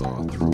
miter saw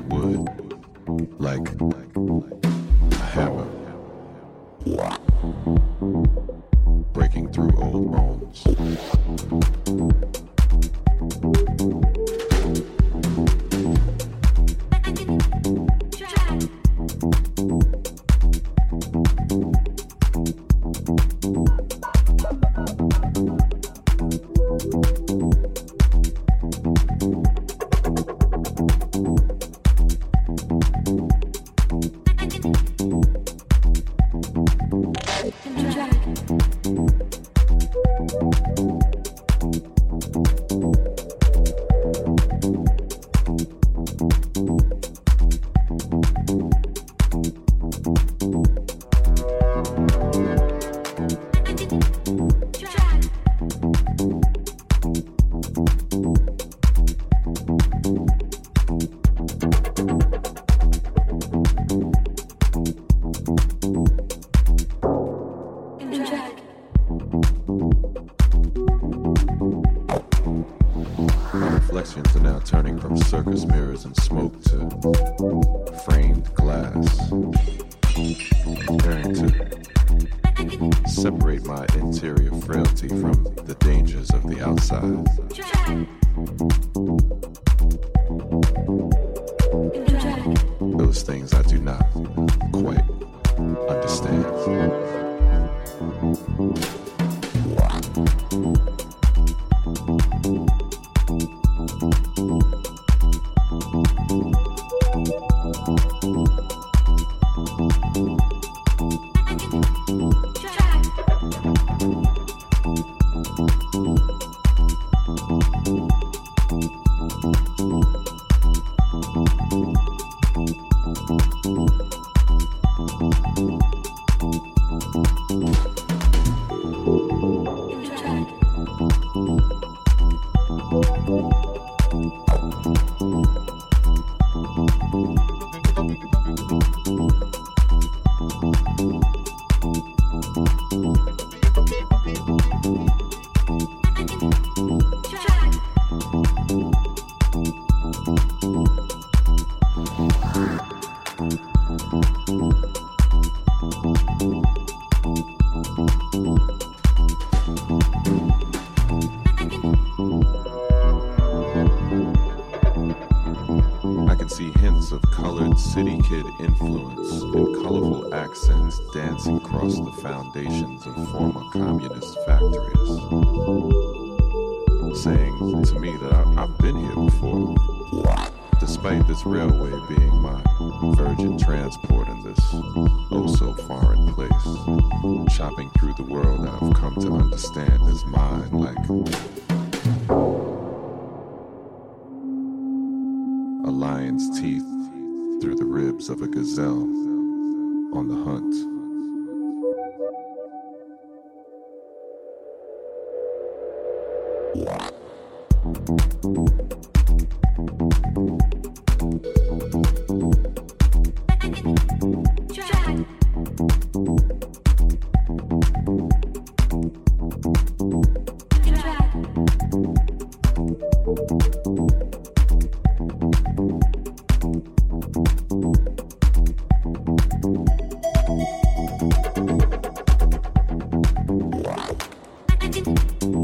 dancing across the foundations of Thank you.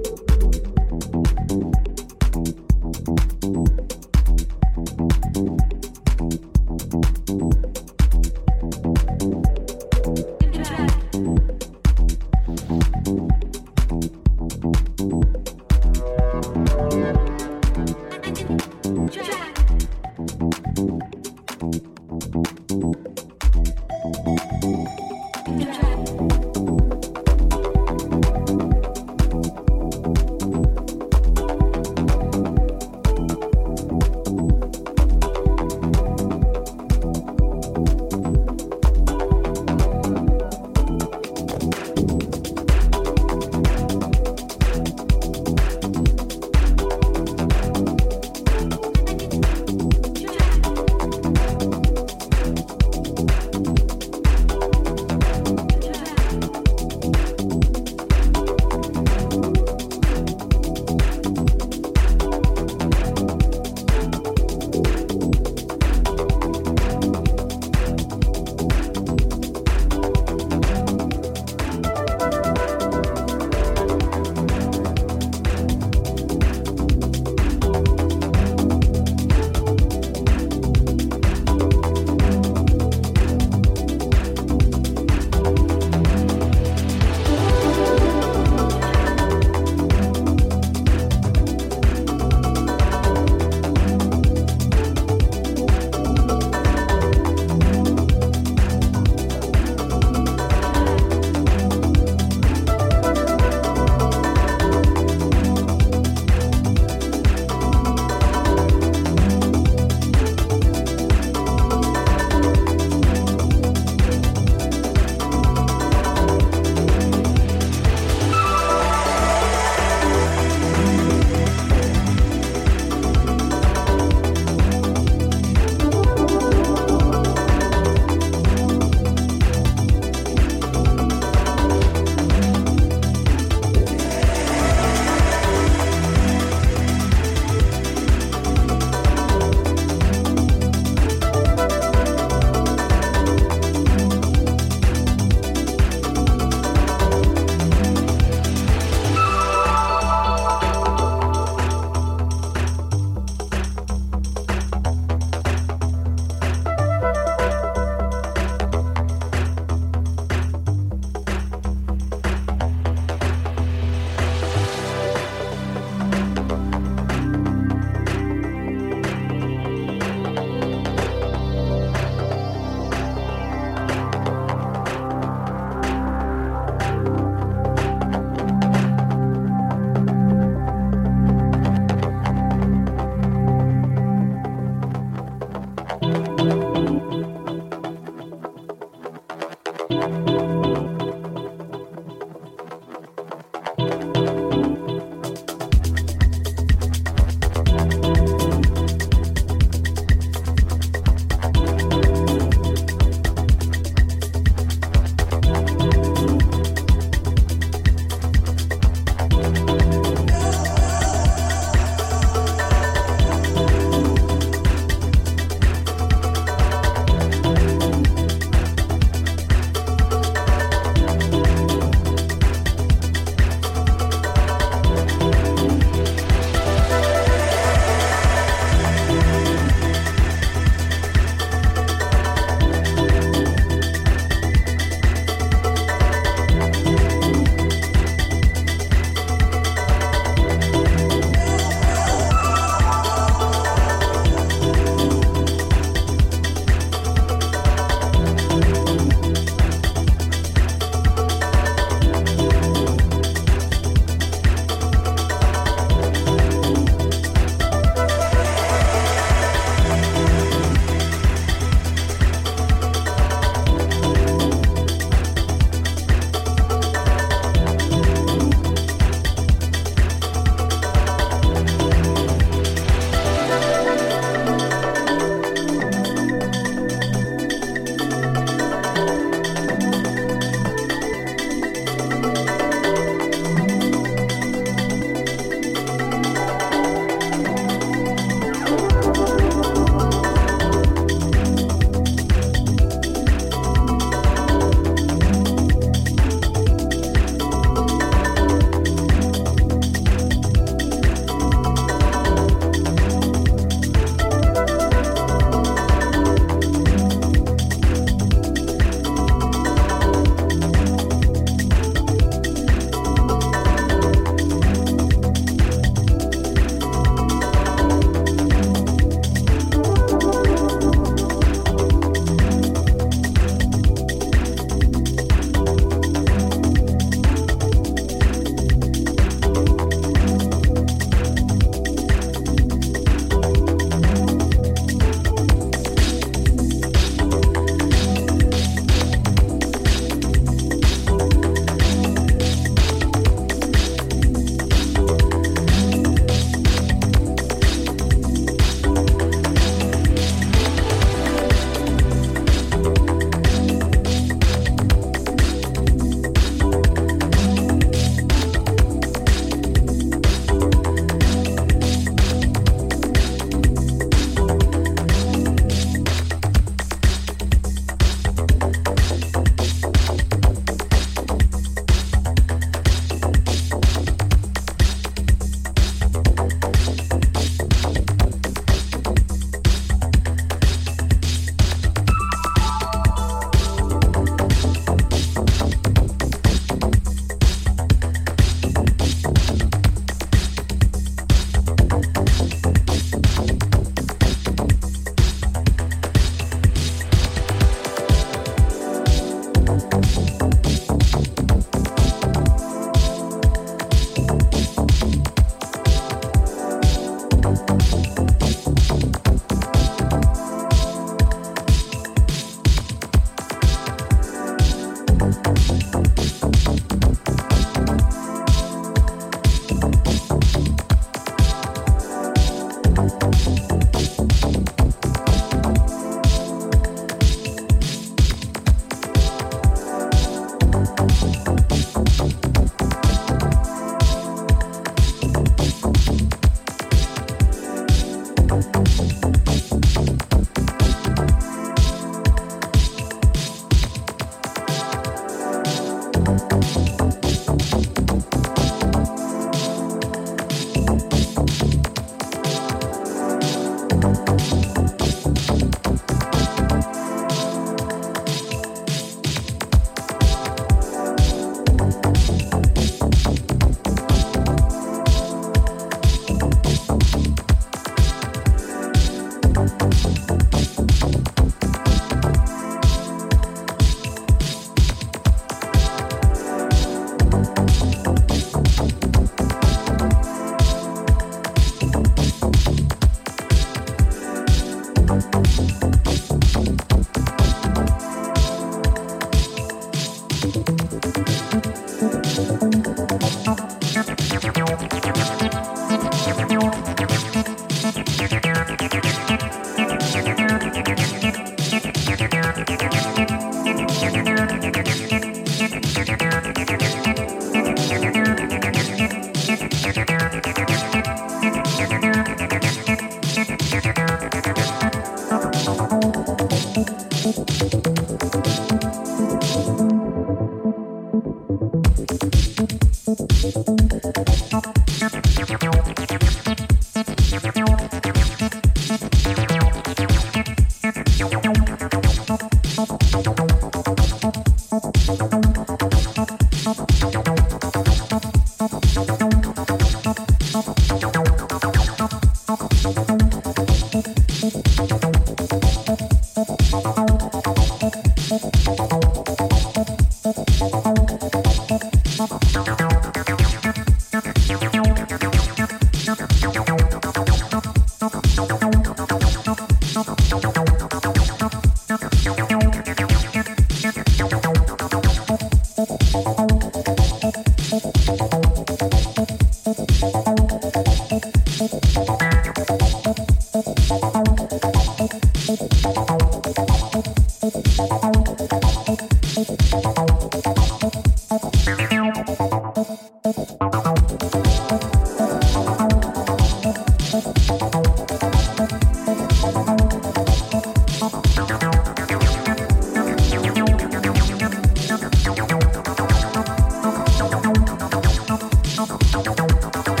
Don't, don't.